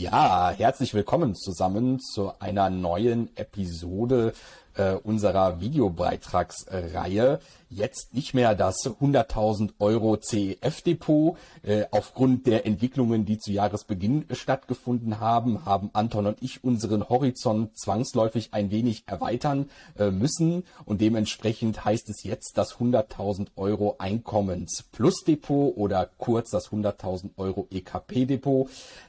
Ja, herzlich willkommen zusammen zu einer neuen Episode äh, unserer Videobeitragsreihe jetzt nicht mehr das 100.000 Euro CEF-Depot. Äh, aufgrund der Entwicklungen, die zu Jahresbeginn stattgefunden haben, haben Anton und ich unseren Horizont zwangsläufig ein wenig erweitern äh, müssen. Und dementsprechend heißt es jetzt das 100.000 Euro Einkommens-Plus-Depot oder kurz das 100.000 Euro EKP-Depot.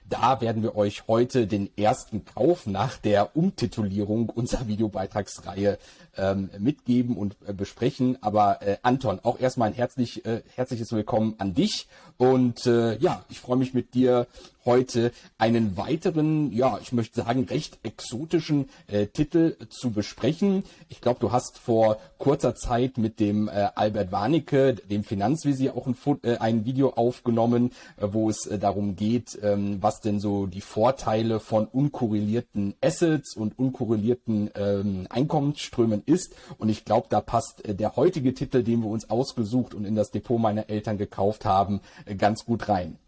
Da werden wir euch heute den ersten Kauf nach der Umtitulierung unserer Videobeitragsreihe ähm, mitgeben und äh, besprechen. Aber äh, Anton, auch erstmal ein herzlich, äh, herzliches Willkommen an dich. Und äh, ja, ich freue mich mit dir heute einen weiteren, ja, ich möchte sagen, recht exotischen äh, Titel zu besprechen. Ich glaube, du hast vor kurzer Zeit mit dem äh, Albert Warnecke, dem Finanzvisier, auch ein, äh, ein Video aufgenommen, äh, wo es äh, darum geht, ähm, was denn so die Vorteile von unkorrelierten Assets und unkorrelierten ähm, Einkommensströmen ist. Und ich glaube, da passt äh, der heutige Titel, den wir uns ausgesucht und in das Depot meiner Eltern gekauft haben, ganz gut rein.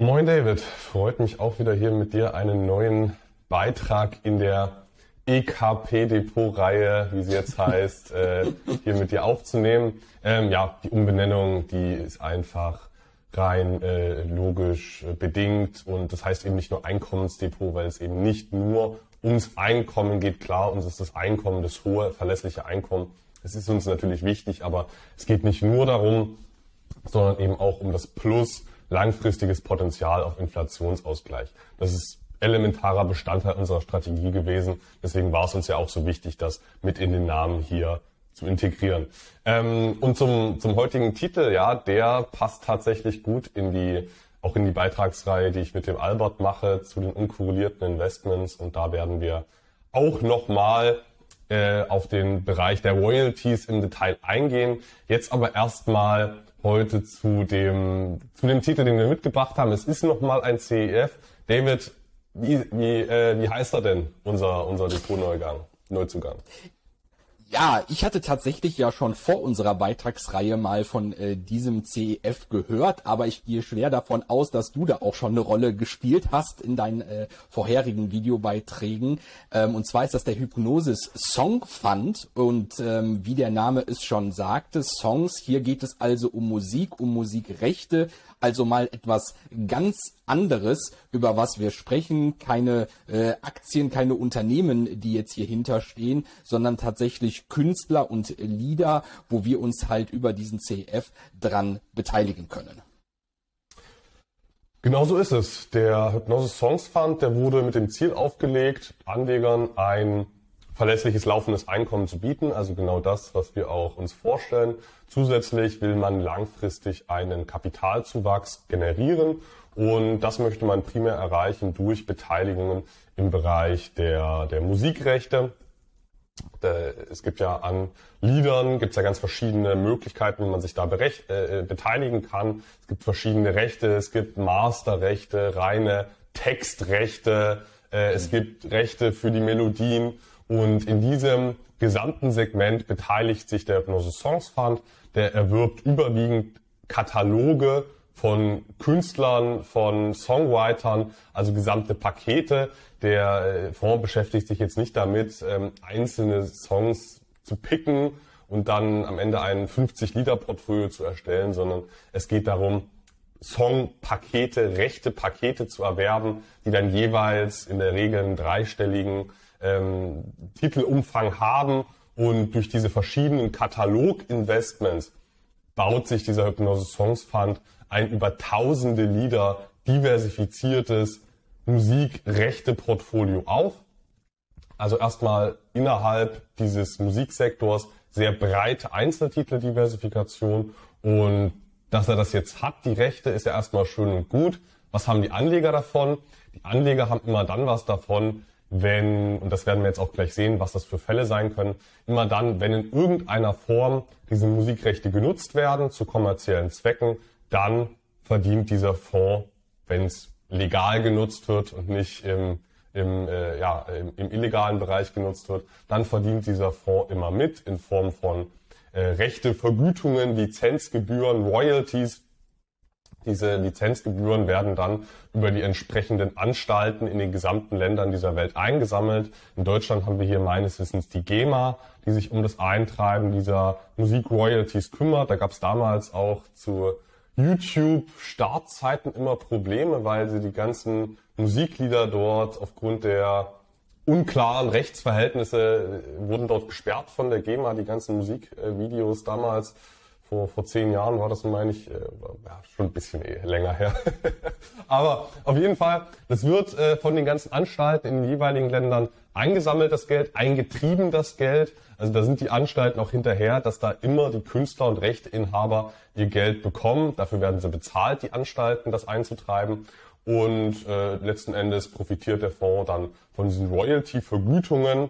Moin David, freut mich auch wieder hier mit dir einen neuen Beitrag in der EKP-Depot-Reihe, wie sie jetzt heißt, äh, hier mit dir aufzunehmen. Ähm, ja, die Umbenennung, die ist einfach rein äh, logisch äh, bedingt und das heißt eben nicht nur Einkommensdepot, weil es eben nicht nur ums Einkommen geht. Klar, uns ist das Einkommen, das hohe, verlässliche Einkommen, das ist uns natürlich wichtig, aber es geht nicht nur darum, sondern eben auch um das Plus langfristiges Potenzial auf Inflationsausgleich. Das ist elementarer Bestandteil unserer Strategie gewesen. Deswegen war es uns ja auch so wichtig, das mit in den Namen hier zu integrieren. Ähm, und zum, zum heutigen Titel, ja, der passt tatsächlich gut in die, auch in die Beitragsreihe, die ich mit dem Albert mache zu den unkorrelierten Investments. Und da werden wir auch nochmal äh, auf den Bereich der Royalties im Detail eingehen. Jetzt aber erstmal heute zu dem, zu dem Titel, den wir mitgebracht haben. Es ist nochmal ein CEF. David, wie, wie, äh, wie heißt er denn, unser, unser Depot-Neugang, Neuzugang? Ja, ich hatte tatsächlich ja schon vor unserer Beitragsreihe mal von äh, diesem CEF gehört, aber ich gehe schwer davon aus, dass du da auch schon eine Rolle gespielt hast in deinen äh, vorherigen Videobeiträgen. Ähm, und zwar ist das der Hypnosis Song Fund und ähm, wie der Name es schon sagte, Songs, hier geht es also um Musik, um Musikrechte, also mal etwas ganz anderes, über was wir sprechen. Keine äh, Aktien, keine Unternehmen, die jetzt hier hinterstehen, sondern tatsächlich Künstler und Lieder, wo wir uns halt über diesen CEF dran beteiligen können. Genau so ist es. Der Hypnosis Songs Fund, der wurde mit dem Ziel aufgelegt, Anlegern ein verlässliches laufendes Einkommen zu bieten, also genau das, was wir auch uns vorstellen. Zusätzlich will man langfristig einen Kapitalzuwachs generieren und das möchte man primär erreichen durch Beteiligungen im Bereich der, der Musikrechte. Es gibt ja an Liedern, gibt es ja ganz verschiedene Möglichkeiten, wie man sich da berecht, äh, beteiligen kann. Es gibt verschiedene Rechte, es gibt Masterrechte, reine Textrechte, äh, es gibt Rechte für die Melodien und in diesem gesamten Segment beteiligt sich der Hypnosis Songs Fund. Der erwirbt überwiegend Kataloge von Künstlern, von Songwritern, also gesamte Pakete. Der äh, Fonds beschäftigt sich jetzt nicht damit, ähm, einzelne Songs zu picken und dann am Ende ein 50-Lieder-Portfolio zu erstellen, sondern es geht darum, Songpakete, rechte Pakete zu erwerben, die dann jeweils in der Regel einen dreistelligen ähm, Titelumfang haben und durch diese verschiedenen Katalog-Investments baut sich dieser Hypnose Songs Fund ein über tausende Lieder diversifiziertes Musikrechte-Portfolio auf. Also erstmal innerhalb dieses Musiksektors sehr breite Einzeltitel-Diversifikation und dass er das jetzt hat, die Rechte, ist ja erstmal schön und gut. Was haben die Anleger davon? Die Anleger haben immer dann was davon, wenn, und das werden wir jetzt auch gleich sehen, was das für Fälle sein können, immer dann, wenn in irgendeiner Form diese Musikrechte genutzt werden zu kommerziellen Zwecken, dann verdient dieser Fonds, wenn es legal genutzt wird und nicht im, im, äh, ja, im, im illegalen Bereich genutzt wird, dann verdient dieser Fonds immer mit in Form von äh, Rechte, Vergütungen, Lizenzgebühren, Royalties. Diese Lizenzgebühren werden dann über die entsprechenden Anstalten in den gesamten Ländern dieser Welt eingesammelt. In Deutschland haben wir hier meines Wissens die GEMA, die sich um das Eintreiben dieser Musik-Royalties kümmert. Da gab es damals auch zu YouTube-Startzeiten immer Probleme, weil sie die ganzen Musiklieder dort aufgrund der unklaren Rechtsverhältnisse äh, wurden dort gesperrt von der GEMA, die ganzen Musikvideos damals. Vor, vor zehn Jahren war das, meine ich, äh, ja, schon ein bisschen eh länger her. Aber auf jeden Fall, das wird äh, von den ganzen Anstalten in den jeweiligen Ländern eingesammelt, das Geld, eingetrieben, das Geld. Also da sind die Anstalten auch hinterher, dass da immer die Künstler und Rechteinhaber ihr Geld bekommen. Dafür werden sie bezahlt, die Anstalten, das einzutreiben. Und äh, letzten Endes profitiert der Fonds dann von diesen Royalty-Vergütungen,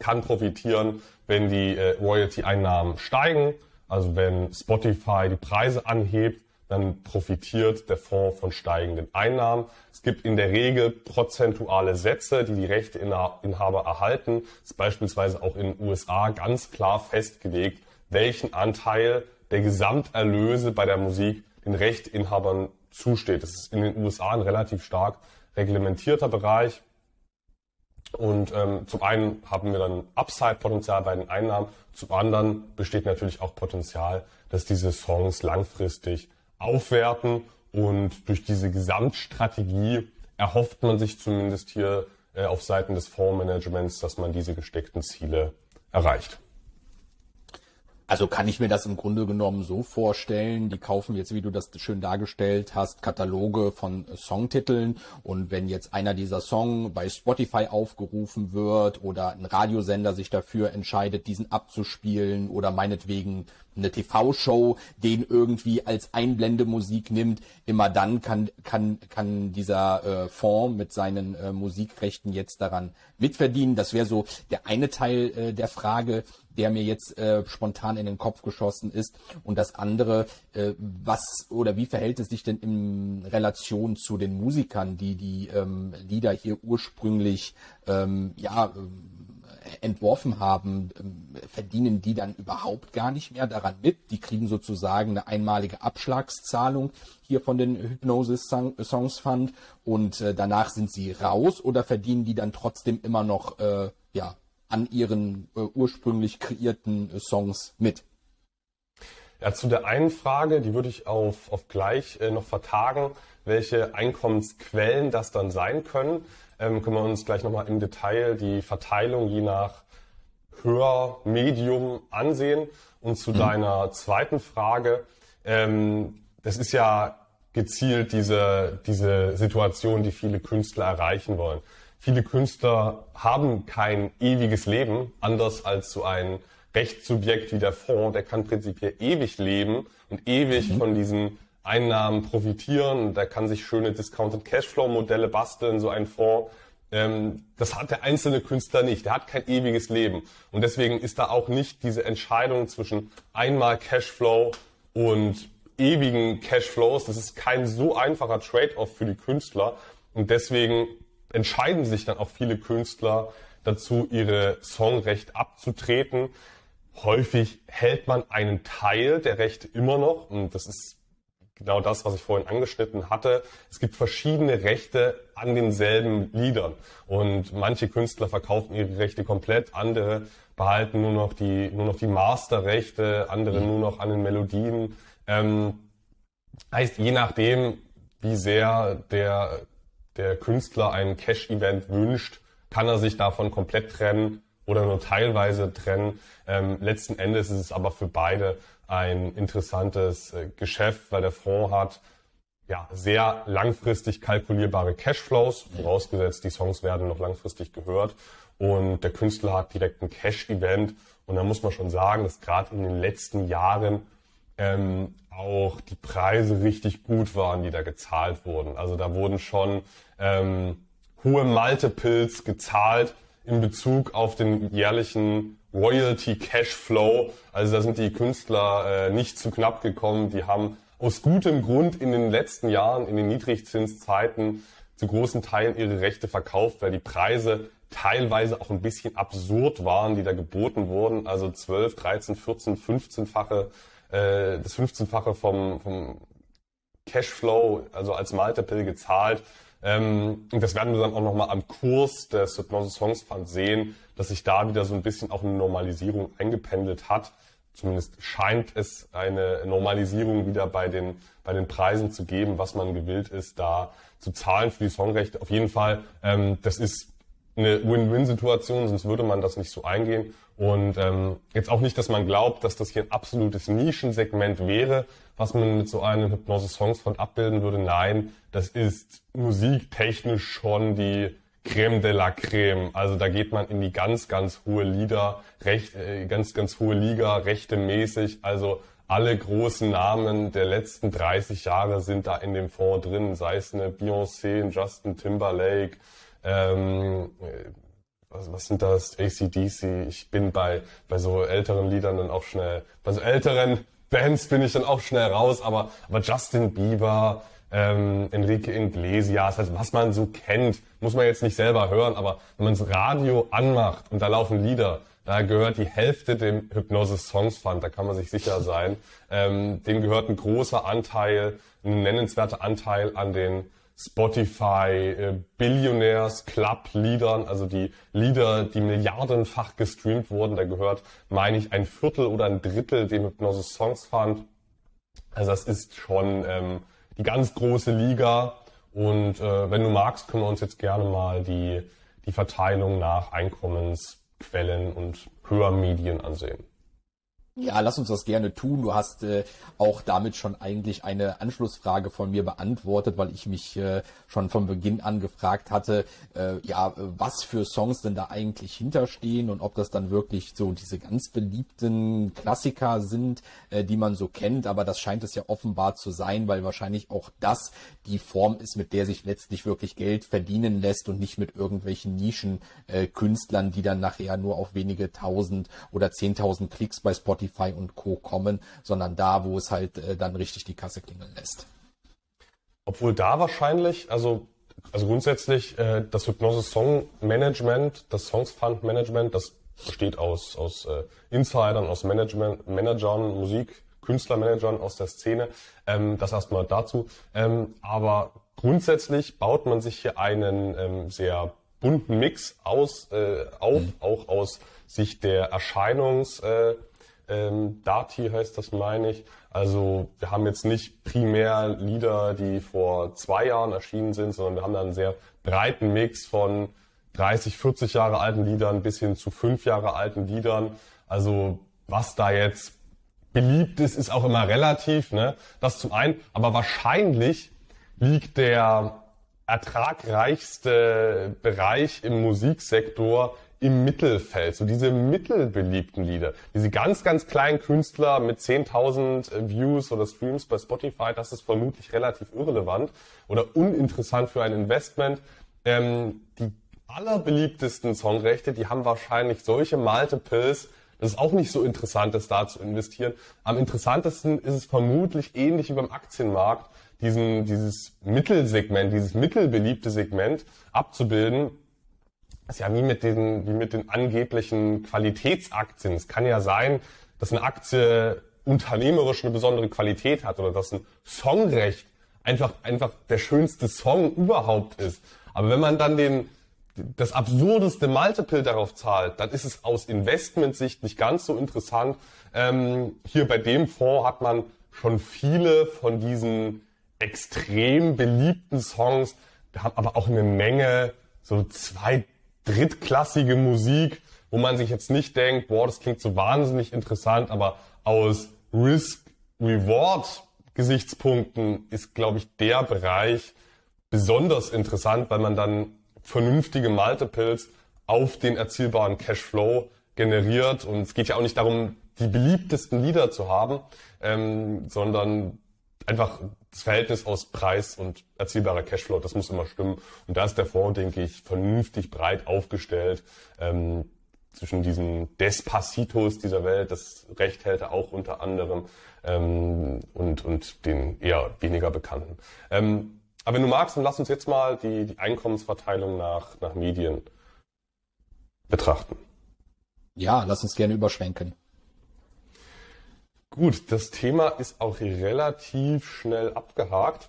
kann profitieren, wenn die äh, Royalty-Einnahmen steigen. Also wenn Spotify die Preise anhebt, dann profitiert der Fonds von steigenden Einnahmen. Es gibt in der Regel prozentuale Sätze, die die Rechteinhaber erhalten. Es ist beispielsweise auch in den USA ganz klar festgelegt, welchen Anteil der Gesamterlöse bei der Musik den Rechteinhabern zusteht. Das ist in den USA ein relativ stark reglementierter Bereich. Und ähm, zum einen haben wir dann Upside-Potenzial bei den Einnahmen, zum anderen besteht natürlich auch Potenzial, dass diese Songs langfristig aufwerten und durch diese Gesamtstrategie erhofft man sich zumindest hier äh, auf Seiten des Fondsmanagements, dass man diese gesteckten Ziele erreicht. Also kann ich mir das im Grunde genommen so vorstellen, die kaufen jetzt, wie du das schön dargestellt hast, Kataloge von Songtiteln und wenn jetzt einer dieser Song bei Spotify aufgerufen wird oder ein Radiosender sich dafür entscheidet, diesen abzuspielen oder meinetwegen eine TV-Show den irgendwie als Einblendemusik nimmt, immer dann kann, kann, kann dieser äh, Fonds mit seinen äh, Musikrechten jetzt daran mitverdienen. Das wäre so der eine Teil äh, der Frage, der mir jetzt äh, spontan in den Kopf geschossen ist. Und das andere, äh, was oder wie verhält es sich denn in Relation zu den Musikern, die die ähm, Lieder hier ursprünglich ähm, ja entworfen haben, ähm, verdienen die dann überhaupt gar nicht mehr daran mit. Die kriegen sozusagen eine einmalige Abschlagszahlung hier von den Hypnosis Songs Fund und äh, danach sind sie raus oder verdienen die dann trotzdem immer noch äh, ja, an ihren äh, ursprünglich kreierten äh, Songs mit? Ja, zu der einen Frage, die würde ich auf, auf gleich äh, noch vertagen, welche Einkommensquellen das dann sein können ähm, können wir uns gleich nochmal im Detail die Verteilung je nach Hör, Medium ansehen. Und zu mhm. deiner zweiten Frage, ähm, das ist ja gezielt diese, diese Situation, die viele Künstler erreichen wollen. Viele Künstler haben kein ewiges Leben, anders als so ein Rechtssubjekt wie der Fonds, der kann prinzipiell ewig leben und ewig mhm. von diesen Einnahmen profitieren. Der kann sich schöne Discounted Cashflow Modelle basteln, so ein Fonds. Ähm, das hat der einzelne Künstler nicht. Der hat kein ewiges Leben. Und deswegen ist da auch nicht diese Entscheidung zwischen einmal Cashflow und ewigen Cashflows. Das ist kein so einfacher Trade-off für die Künstler. Und deswegen entscheiden sich dann auch viele Künstler dazu, ihre Songrechte abzutreten. Häufig hält man einen Teil der Rechte immer noch. Und das ist genau das, was ich vorhin angeschnitten hatte. Es gibt verschiedene Rechte an denselben Liedern. Und manche Künstler verkaufen ihre Rechte komplett, andere behalten nur noch die, nur noch die Masterrechte, andere mhm. nur noch an den Melodien. Ähm, heißt, je nachdem, wie sehr der, der Künstler ein Cash-Event wünscht, kann er sich davon komplett trennen oder nur teilweise trennen. Ähm, letzten Endes ist es aber für beide ein interessantes äh, Geschäft, weil der Fonds hat ja, sehr langfristig kalkulierbare Cashflows, vorausgesetzt die Songs werden noch langfristig gehört und der Künstler hat direkt ein Cash-Event und da muss man schon sagen, dass gerade in den letzten Jahren ähm, auch die Preise richtig gut waren, die da gezahlt wurden. Also da wurden schon ähm, hohe Multiples gezahlt in Bezug auf den jährlichen Royalty Cashflow. Also da sind die Künstler äh, nicht zu knapp gekommen. Die haben aus gutem Grund in den letzten Jahren, in den Niedrigzinszeiten, zu großen Teilen ihre Rechte verkauft, weil die Preise teilweise auch ein bisschen absurd waren, die da geboten wurden. Also 12, 13, 14, 15-fache, äh, das 15-fache vom, vom Cashflow, also als Multiple gezahlt. Ähm, und das werden wir dann auch nochmal am Kurs des Hypnosis Songs Fund sehen, dass sich da wieder so ein bisschen auch eine Normalisierung eingependelt hat. Zumindest scheint es eine Normalisierung wieder bei den, bei den Preisen zu geben, was man gewillt ist, da zu zahlen für die Songrechte. Auf jeden Fall, ähm, das ist eine Win-Win-Situation, sonst würde man das nicht so eingehen. Und ähm, jetzt auch nicht, dass man glaubt, dass das hier ein absolutes Nischensegment wäre, was man mit so einem Hypnose Songs von abbilden würde. Nein, das ist musiktechnisch schon die Creme de la Creme. Also da geht man in die ganz, ganz hohe Liga, recht, äh, ganz, ganz hohe Liga, rechtemäßig. Also alle großen Namen der letzten 30 Jahre sind da in dem Fonds drin, sei es eine Beyoncé, Justin Timberlake, ähm, was, was sind das? ACDC. Ich bin bei, bei so älteren Liedern dann auch schnell, bei so älteren Bands bin ich dann auch schnell raus, aber, aber Justin Bieber, ähm, Enrique Iglesias, also was man so kennt, muss man jetzt nicht selber hören, aber wenn man das Radio anmacht und da laufen Lieder, da gehört die Hälfte dem Hypnosis Songs Fund, da kann man sich sicher sein. Ähm, dem gehört ein großer Anteil, ein nennenswerter Anteil an den Spotify äh, Billionaires Club Liedern, also die Lieder, die milliardenfach gestreamt wurden, da gehört, meine ich, ein Viertel oder ein Drittel dem Hypnosis Songs Fund. Also das ist schon ähm, die ganz große Liga. Und äh, wenn du magst, können wir uns jetzt gerne mal die, die Verteilung nach Einkommensquellen und Hörmedien ansehen. Ja, lass uns das gerne tun. Du hast äh, auch damit schon eigentlich eine Anschlussfrage von mir beantwortet, weil ich mich äh, schon von Beginn an gefragt hatte, äh, ja, was für Songs denn da eigentlich hinterstehen und ob das dann wirklich so diese ganz beliebten Klassiker sind, äh, die man so kennt. Aber das scheint es ja offenbar zu sein, weil wahrscheinlich auch das die Form ist, mit der sich letztlich wirklich Geld verdienen lässt und nicht mit irgendwelchen Nischenkünstlern, äh, die dann nachher nur auf wenige tausend oder zehntausend Klicks bei Spotify Spotify und Co. kommen, sondern da, wo es halt äh, dann richtig die Kasse klingeln lässt. Obwohl da wahrscheinlich, also, also grundsätzlich äh, das Hypnose Song Management, das Songs Fund Management, das besteht aus, aus äh, Insidern, aus Management, Managern, Musik, Künstlermanagern aus der Szene. Ähm, das erstmal dazu. Ähm, aber grundsätzlich baut man sich hier einen ähm, sehr bunten Mix aus, äh, auf, mhm. auch aus Sicht der Erscheinungs, äh, ähm, Dati heißt das, meine ich. Also wir haben jetzt nicht primär Lieder, die vor zwei Jahren erschienen sind, sondern wir haben da einen sehr breiten Mix von 30, 40 Jahre alten Liedern bis hin zu fünf Jahre alten Liedern. Also was da jetzt beliebt ist, ist auch immer relativ, ne? Das zum einen. Aber wahrscheinlich liegt der ertragreichste Bereich im Musiksektor im Mittelfeld, so diese mittelbeliebten Lieder, diese ganz, ganz kleinen Künstler mit 10.000 Views oder Streams bei Spotify, das ist vermutlich relativ irrelevant oder uninteressant für ein Investment. Ähm, die allerbeliebtesten Songrechte, die haben wahrscheinlich solche Multiples, das ist auch nicht so interessant, das da zu investieren. Am interessantesten ist es vermutlich ähnlich wie beim Aktienmarkt, diesen, dieses Mittelsegment, dieses mittelbeliebte Segment abzubilden das ist ja wie mit den, wie mit den angeblichen Qualitätsaktien. Es kann ja sein, dass eine Aktie unternehmerisch eine besondere Qualität hat oder dass ein Songrecht einfach, einfach der schönste Song überhaupt ist. Aber wenn man dann den, das absurdeste Multiple darauf zahlt, dann ist es aus Investmentsicht nicht ganz so interessant. Ähm, hier bei dem Fonds hat man schon viele von diesen extrem beliebten Songs, wir haben aber auch eine Menge so zwei, drittklassige Musik, wo man sich jetzt nicht denkt, boah, das klingt so wahnsinnig interessant, aber aus Risk-Reward-Gesichtspunkten ist, glaube ich, der Bereich besonders interessant, weil man dann vernünftige Multiples auf den erzielbaren Cashflow generiert. Und es geht ja auch nicht darum, die beliebtesten Lieder zu haben, ähm, sondern einfach das Verhältnis aus Preis und erzielbarer Cashflow, das muss immer stimmen. Und da ist der Fonds, denke ich, vernünftig breit aufgestellt. Ähm, zwischen diesen Despacitos dieser Welt, das Recht hält er auch unter anderem, ähm, und, und den eher weniger bekannten. Ähm, aber wenn du magst, dann lass uns jetzt mal die, die Einkommensverteilung nach, nach Medien betrachten. Ja, lass uns gerne überschwenken. Gut, das Thema ist auch relativ schnell abgehakt.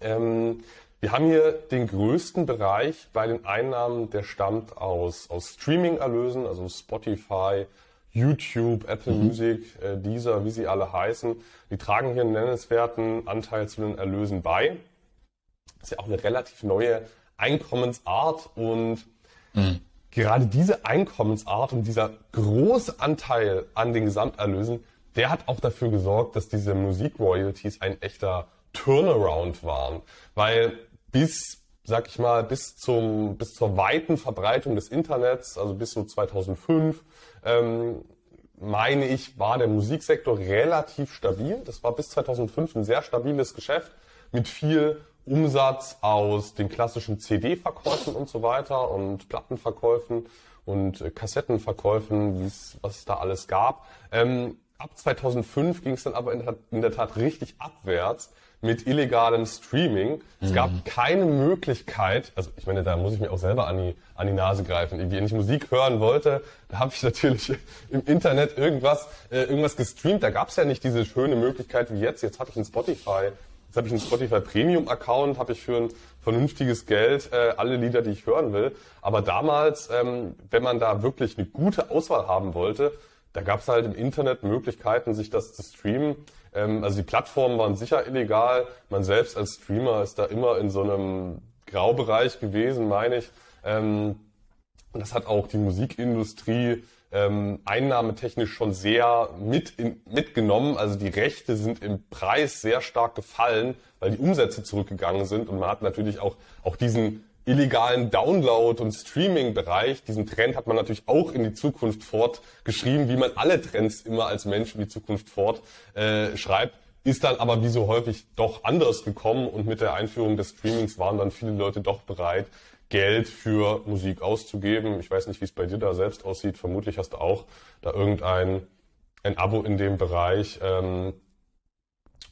Ähm, wir haben hier den größten Bereich bei den Einnahmen, der stammt aus, aus Streaming-Erlösen, also Spotify, YouTube, Apple mhm. Music, äh, Deezer, wie sie alle heißen. Die tragen hier einen nennenswerten Anteil zu den Erlösen bei. Das ist ja auch eine relativ neue Einkommensart und mhm. gerade diese Einkommensart und dieser große Anteil an den Gesamterlösen, der hat auch dafür gesorgt, dass diese Musikroyalties ein echter Turnaround waren. Weil bis, sag ich mal, bis zum, bis zur weiten Verbreitung des Internets, also bis so 2005, ähm, meine ich, war der Musiksektor relativ stabil. Das war bis 2005 ein sehr stabiles Geschäft mit viel Umsatz aus den klassischen CD-Verkäufen und so weiter und Plattenverkäufen und äh, Kassettenverkäufen, was es da alles gab. Ähm, ab 2005 ging es dann aber in der, in der, Tat richtig abwärts mit illegalem Streaming. Es mhm. gab keine Möglichkeit, also ich meine, da muss ich mir auch selber an die, an die Nase greifen. Wenn ich Musik hören wollte, da habe ich natürlich im Internet irgendwas, äh, irgendwas gestreamt. Da gab es ja nicht diese schöne Möglichkeit wie jetzt. Jetzt habe ich ein Spotify. Jetzt habe ich einen Spotify Premium Account, habe ich für ein vernünftiges Geld äh, alle Lieder, die ich hören will. Aber damals, ähm, wenn man da wirklich eine gute Auswahl haben wollte, da gab es halt im Internet Möglichkeiten, sich das zu streamen. Ähm, also die Plattformen waren sicher illegal. Man selbst als Streamer ist da immer in so einem Graubereich gewesen, meine ich. Ähm, und das hat auch die Musikindustrie ähm, einnahmetechnisch schon sehr mit in, mitgenommen. Also die Rechte sind im Preis sehr stark gefallen, weil die Umsätze zurückgegangen sind. Und man hat natürlich auch, auch diesen illegalen Download- und Streaming-Bereich, diesen Trend hat man natürlich auch in die Zukunft fortgeschrieben, wie man alle Trends immer als Mensch in die Zukunft fortschreibt. Äh, ist dann aber wie so häufig doch anders gekommen und mit der Einführung des Streamings waren dann viele Leute doch bereit, Geld für Musik auszugeben. Ich weiß nicht, wie es bei dir da selbst aussieht. Vermutlich hast du auch da irgendein ein Abo in dem Bereich. Ähm,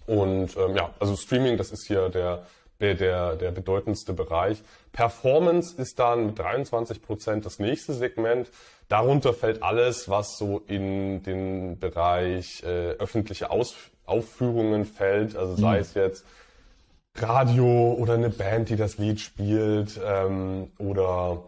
und ähm, ja, also Streaming, das ist hier der der, der bedeutendste Bereich. Performance ist dann mit 23 Prozent das nächste Segment. Darunter fällt alles, was so in den Bereich äh, öffentliche Aus Aufführungen fällt. Also sei mhm. es jetzt Radio oder eine Band, die das Lied spielt ähm, oder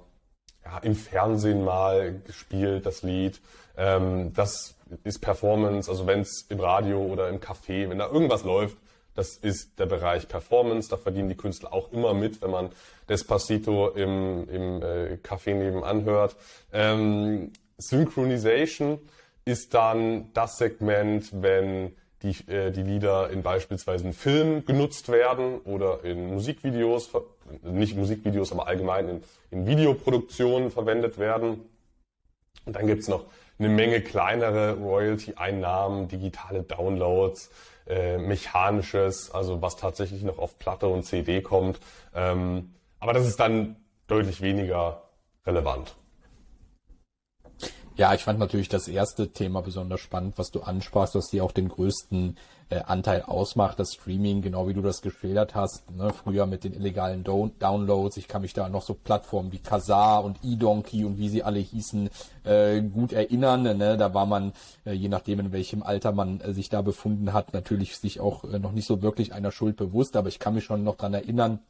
ja, im Fernsehen mal gespielt, das Lied. Ähm, das ist Performance, also wenn es im Radio oder im Café, wenn da irgendwas läuft, das ist der Bereich Performance. Da verdienen die Künstler auch immer mit, wenn man Despacito im, im äh, Café nebenan hört. Ähm, Synchronization ist dann das Segment, wenn die, äh, die Lieder in beispielsweise Filmen genutzt werden oder in Musikvideos, nicht Musikvideos, aber allgemein in, in Videoproduktionen verwendet werden. Und dann gibt's noch eine Menge kleinere Royalty-Einnahmen, digitale Downloads, äh, mechanisches, also was tatsächlich noch auf Platte und CD kommt. Ähm, aber das ist dann deutlich weniger relevant. Ja, ich fand natürlich das erste Thema besonders spannend, was du ansprachst, dass die auch den größten äh, Anteil ausmacht, das Streaming, genau wie du das geschildert hast. Ne? Früher mit den illegalen Do Downloads. Ich kann mich da noch so Plattformen wie Kazaa und eDonkey und wie sie alle hießen, äh, gut erinnern. Ne? Da war man, äh, je nachdem in welchem Alter man äh, sich da befunden hat, natürlich sich auch äh, noch nicht so wirklich einer Schuld bewusst. Aber ich kann mich schon noch dran erinnern,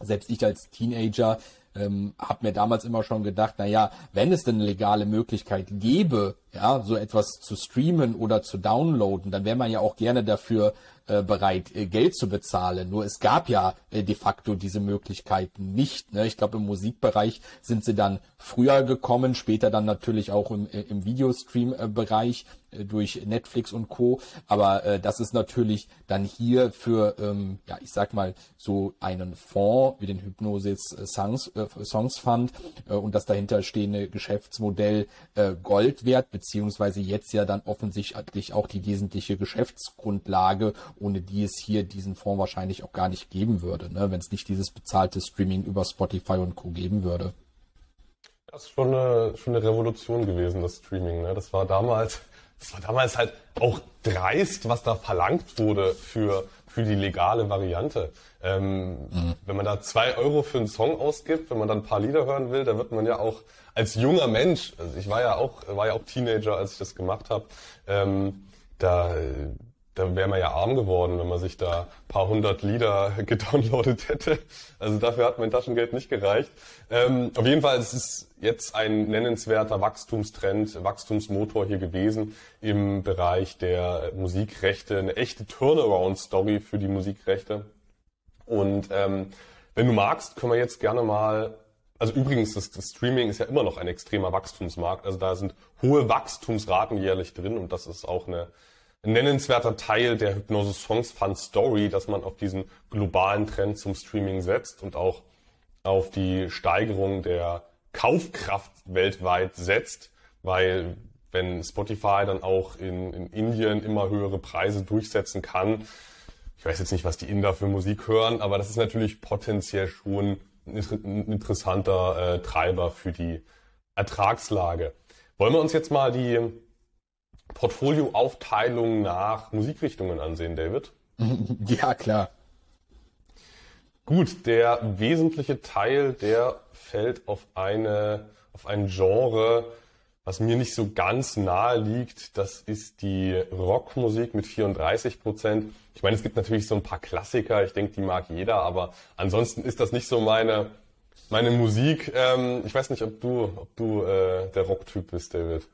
selbst ich als Teenager ähm, habe mir damals immer schon gedacht, na ja, wenn es denn eine legale Möglichkeit gäbe, ja, so etwas zu streamen oder zu downloaden, dann wäre man ja auch gerne dafür bereit, äh, Geld zu bezahlen. Nur es gab ja äh, de facto diese Möglichkeiten nicht. Ne? Ich glaube, im Musikbereich sind sie dann früher gekommen, später dann natürlich auch im, äh, im Videostream-Bereich äh, durch Netflix und Co. Aber äh, das ist natürlich dann hier für, ähm, ja, ich sag mal, so einen Fonds wie den Hypnosis Songs, äh, Songs Fund äh, und das dahinter stehende Geschäftsmodell äh, Gold wert, beziehungsweise jetzt ja dann offensichtlich auch die wesentliche Geschäftsgrundlage, ohne die es hier diesen Fonds wahrscheinlich auch gar nicht geben würde, ne, wenn es nicht dieses bezahlte Streaming über Spotify und Co. geben würde. Das ist schon eine, schon eine Revolution gewesen, das Streaming. Ne? Das war damals das war damals halt auch dreist, was da verlangt wurde für, für die legale Variante. Ähm, mhm. Wenn man da zwei Euro für einen Song ausgibt, wenn man dann ein paar Lieder hören will, da wird man ja auch als junger Mensch, also ich war ja auch, war ja auch Teenager, als ich das gemacht habe, ähm, da da wäre man ja arm geworden, wenn man sich da ein paar hundert Lieder gedownloadet hätte. Also dafür hat mein Taschengeld nicht gereicht. Ähm, auf jeden Fall es ist jetzt ein nennenswerter Wachstumstrend, Wachstumsmotor hier gewesen im Bereich der Musikrechte. Eine echte Turnaround-Story für die Musikrechte. Und ähm, wenn du magst, können wir jetzt gerne mal also übrigens, das, das, Streaming ist ja immer noch ein extremer Wachstumsmarkt. Also da sind hohe Wachstumsraten jährlich drin und das ist auch eine nennenswerter Teil der Hypnose Songs Fun Story, dass man auf diesen globalen Trend zum Streaming setzt und auch auf die Steigerung der Kaufkraft weltweit setzt, weil wenn Spotify dann auch in, in Indien immer höhere Preise durchsetzen kann, ich weiß jetzt nicht, was die Inder für Musik hören, aber das ist natürlich potenziell schon ein interessanter äh, Treiber für die Ertragslage. Wollen wir uns jetzt mal die Portfolioaufteilung nach Musikrichtungen ansehen, David? Ja, klar. Gut, der wesentliche Teil, der fällt auf eine, auf ein Genre, was mir nicht so ganz nahe liegt. Das ist die Rockmusik mit 34 Prozent. Ich meine, es gibt natürlich so ein paar Klassiker. Ich denke, die mag jeder, aber ansonsten ist das nicht so meine, meine Musik. Ähm, ich weiß nicht, ob du, ob du äh, der Rocktyp bist, David.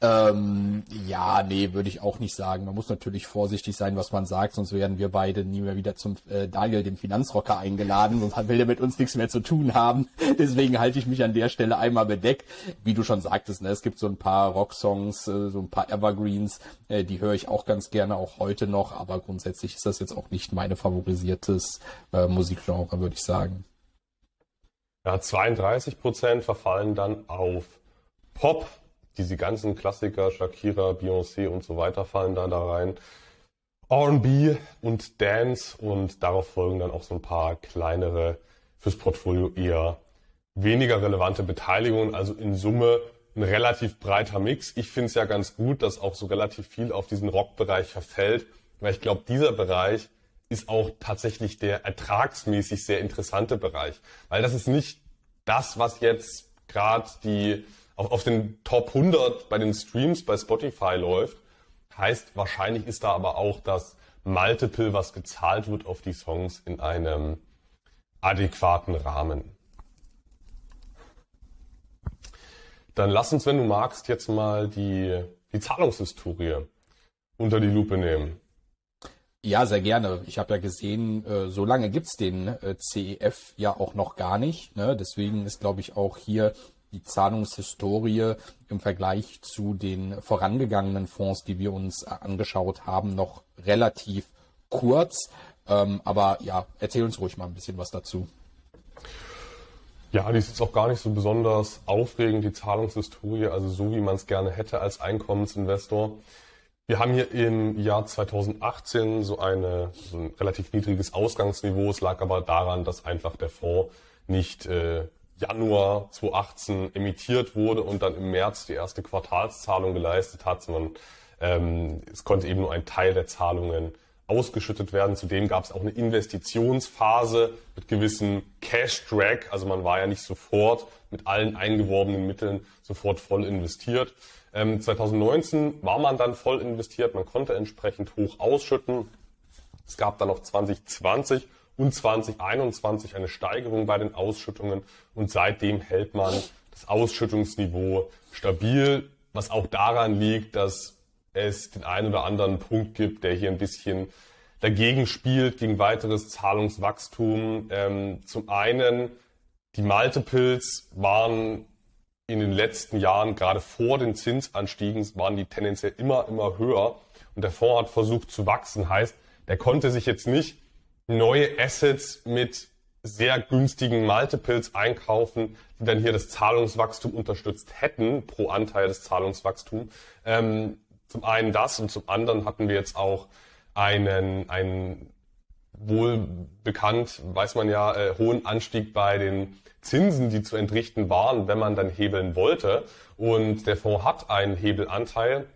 Ähm, ja, nee, würde ich auch nicht sagen. Man muss natürlich vorsichtig sein, was man sagt, sonst werden wir beide nie mehr wieder zum äh, Daniel, dem Finanzrocker, eingeladen, sonst will er mit uns nichts mehr zu tun haben. Deswegen halte ich mich an der Stelle einmal bedeckt. Wie du schon sagtest, ne, es gibt so ein paar Rocksongs, äh, so ein paar Evergreens, äh, die höre ich auch ganz gerne, auch heute noch, aber grundsätzlich ist das jetzt auch nicht meine favorisiertes äh, Musikgenre, würde ich sagen. Ja, 32 Prozent verfallen dann auf Pop, diese ganzen Klassiker, Shakira, Beyoncé und so weiter fallen da da rein. R&B und Dance und darauf folgen dann auch so ein paar kleinere fürs Portfolio eher weniger relevante Beteiligungen. Also in Summe ein relativ breiter Mix. Ich finde es ja ganz gut, dass auch so relativ viel auf diesen Rockbereich verfällt, weil ich glaube, dieser Bereich ist auch tatsächlich der ertragsmäßig sehr interessante Bereich, weil das ist nicht das, was jetzt gerade die auf, auf den Top 100 bei den Streams bei Spotify läuft. Heißt, wahrscheinlich ist da aber auch das Multiple, was gezahlt wird auf die Songs in einem adäquaten Rahmen. Dann lass uns, wenn du magst, jetzt mal die, die Zahlungshistorie unter die Lupe nehmen. Ja, sehr gerne. Ich habe ja gesehen, äh, so lange gibt's den äh, CEF ja auch noch gar nicht. Ne? Deswegen ist, glaube ich, auch hier die Zahlungshistorie im Vergleich zu den vorangegangenen Fonds, die wir uns angeschaut haben, noch relativ kurz. Ähm, aber ja, erzähl uns ruhig mal ein bisschen was dazu. Ja, die ist jetzt auch gar nicht so besonders aufregend, die Zahlungshistorie, also so wie man es gerne hätte als Einkommensinvestor. Wir haben hier im Jahr 2018 so, eine, so ein relativ niedriges Ausgangsniveau. Es lag aber daran, dass einfach der Fonds nicht äh, Januar 2018 emittiert wurde und dann im März die erste Quartalszahlung geleistet hat, sondern ähm, es konnte eben nur ein Teil der Zahlungen ausgeschüttet werden. Zudem gab es auch eine Investitionsphase mit gewissem Cash-Drag. Also man war ja nicht sofort mit allen eingeworbenen Mitteln sofort voll investiert. Ähm, 2019 war man dann voll investiert. Man konnte entsprechend hoch ausschütten. Es gab dann noch 2020 und 2021 eine Steigerung bei den Ausschüttungen und seitdem hält man das Ausschüttungsniveau stabil, was auch daran liegt, dass es den einen oder anderen Punkt gibt, der hier ein bisschen dagegen spielt, gegen weiteres Zahlungswachstum. Ähm, zum einen, die Multiples waren in den letzten Jahren, gerade vor den Zinsanstiegen, waren die tendenziell immer, immer höher. Und der Fonds hat versucht zu wachsen. Heißt, der konnte sich jetzt nicht neue Assets mit sehr günstigen Multiples einkaufen, die dann hier das Zahlungswachstum unterstützt hätten pro Anteil des Zahlungswachstums. Ähm, zum einen das und zum anderen hatten wir jetzt auch einen, einen wohl bekannt, weiß man ja, äh, hohen Anstieg bei den Zinsen, die zu entrichten waren, wenn man dann hebeln wollte. Und der Fonds hat einen Hebelanteil,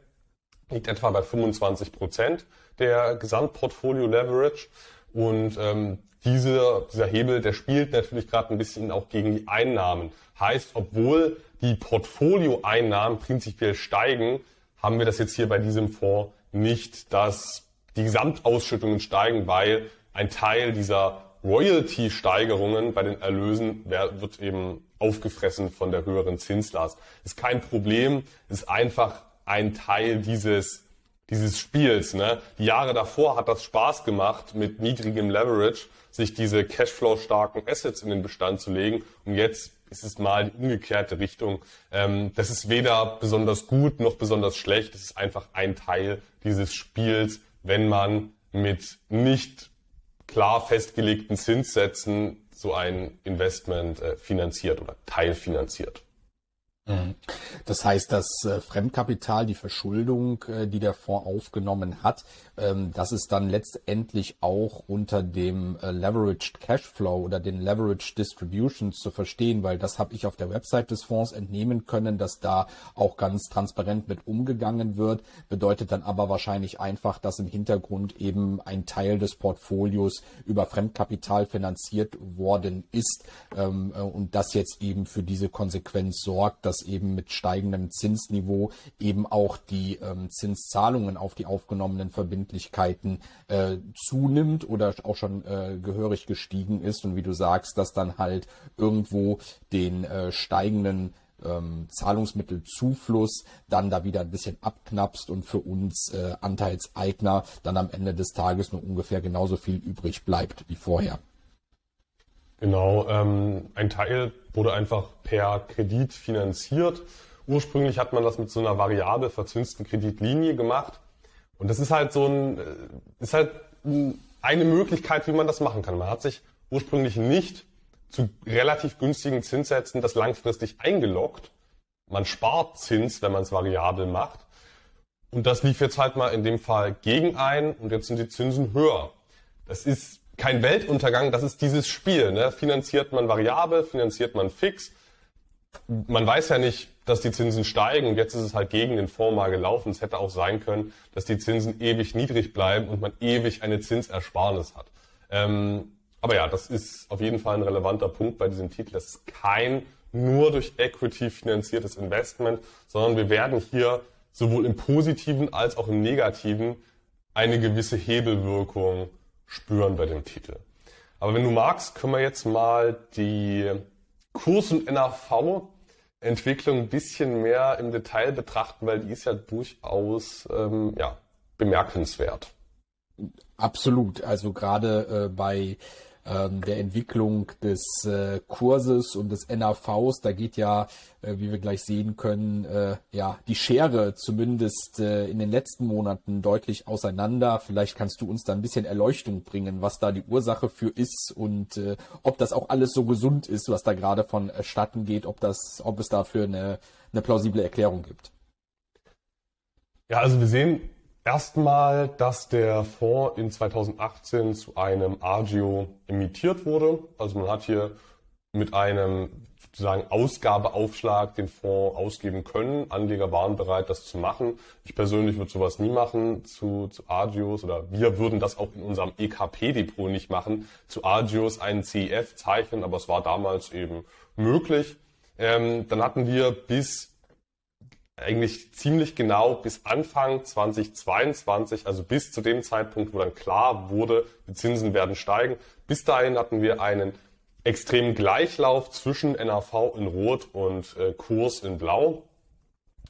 liegt etwa bei 25 Prozent der Gesamtportfolio Leverage. Und ähm, diese, dieser Hebel, der spielt natürlich gerade ein bisschen auch gegen die Einnahmen. Heißt, obwohl die Portfolioeinnahmen prinzipiell steigen, haben wir das jetzt hier bei diesem Fonds nicht, dass die Gesamtausschüttungen steigen, weil ein Teil dieser Royalty-Steigerungen bei den Erlösen wird eben aufgefressen von der höheren Zinslast. Ist kein Problem, ist einfach ein Teil dieses dieses Spiels. Ne? Die Jahre davor hat das Spaß gemacht, mit niedrigem Leverage sich diese Cashflow-starken Assets in den Bestand zu legen. Und jetzt ist es mal die umgekehrte Richtung. Ähm, das ist weder besonders gut noch besonders schlecht. Es ist einfach ein Teil dieses Spiels, wenn man mit nicht klar festgelegten Zinssätzen so ein Investment äh, finanziert oder teilfinanziert. Mhm. Das heißt, das äh, Fremdkapital, die Verschuldung, äh, die der Fonds aufgenommen hat, ähm, das ist dann letztendlich auch unter dem äh, Leveraged Cashflow oder den Leveraged Distributions zu verstehen, weil das habe ich auf der Website des Fonds entnehmen können, dass da auch ganz transparent mit umgegangen wird. Bedeutet dann aber wahrscheinlich einfach, dass im Hintergrund eben ein Teil des Portfolios über Fremdkapital finanziert worden ist ähm, und das jetzt eben für diese Konsequenz sorgt, dass dass eben mit steigendem Zinsniveau eben auch die ähm, Zinszahlungen auf die aufgenommenen Verbindlichkeiten äh, zunimmt oder auch schon äh, gehörig gestiegen ist und wie du sagst, dass dann halt irgendwo den äh, steigenden ähm, Zahlungsmittelzufluss dann da wieder ein bisschen abknapst und für uns äh, Anteilseigner dann am Ende des Tages nur ungefähr genauso viel übrig bleibt wie vorher. Genau, ähm, ein Teil wurde einfach per Kredit finanziert. Ursprünglich hat man das mit so einer variabel verzinsten Kreditlinie gemacht. Und das ist halt so ein, äh, ist halt eine Möglichkeit, wie man das machen kann. Man hat sich ursprünglich nicht zu relativ günstigen Zinssätzen das langfristig eingeloggt. Man spart Zins, wenn man es variabel macht. Und das lief jetzt halt mal in dem Fall gegen ein und jetzt sind die Zinsen höher. Das ist kein Weltuntergang, das ist dieses Spiel. Ne? Finanziert man variabel, finanziert man fix. Man weiß ja nicht, dass die Zinsen steigen jetzt ist es halt gegen den Fonds mal gelaufen. Es hätte auch sein können, dass die Zinsen ewig niedrig bleiben und man ewig eine Zinsersparnis hat. Ähm, aber ja, das ist auf jeden Fall ein relevanter Punkt bei diesem Titel. Das ist kein nur durch Equity finanziertes Investment, sondern wir werden hier sowohl im positiven als auch im negativen eine gewisse Hebelwirkung spüren bei dem Titel. Aber wenn du magst, können wir jetzt mal die Kurs- und NAV-Entwicklung ein bisschen mehr im Detail betrachten, weil die ist ja durchaus ähm, ja, bemerkenswert. Absolut. Also gerade äh, bei ähm, der Entwicklung des äh, Kurses und des NAVs. Da geht ja, äh, wie wir gleich sehen können, äh, ja die Schere zumindest äh, in den letzten Monaten deutlich auseinander. Vielleicht kannst du uns da ein bisschen Erleuchtung bringen, was da die Ursache für ist und äh, ob das auch alles so gesund ist, was da gerade vonstatten geht, ob das, ob es dafür eine, eine plausible Erklärung gibt. Ja, also wir sehen Erstmal, dass der Fonds in 2018 zu einem Agio emittiert wurde. Also man hat hier mit einem sozusagen Ausgabeaufschlag den Fonds ausgeben können. Anleger waren bereit, das zu machen. Ich persönlich würde sowas nie machen zu, zu Agios oder wir würden das auch in unserem EKP-Depot nicht machen, zu Agios einen CEF zeichnen, aber es war damals eben möglich. Ähm, dann hatten wir bis eigentlich ziemlich genau bis Anfang 2022, also bis zu dem Zeitpunkt, wo dann klar wurde, die Zinsen werden steigen. Bis dahin hatten wir einen extremen Gleichlauf zwischen NAV in Rot und äh, Kurs in Blau.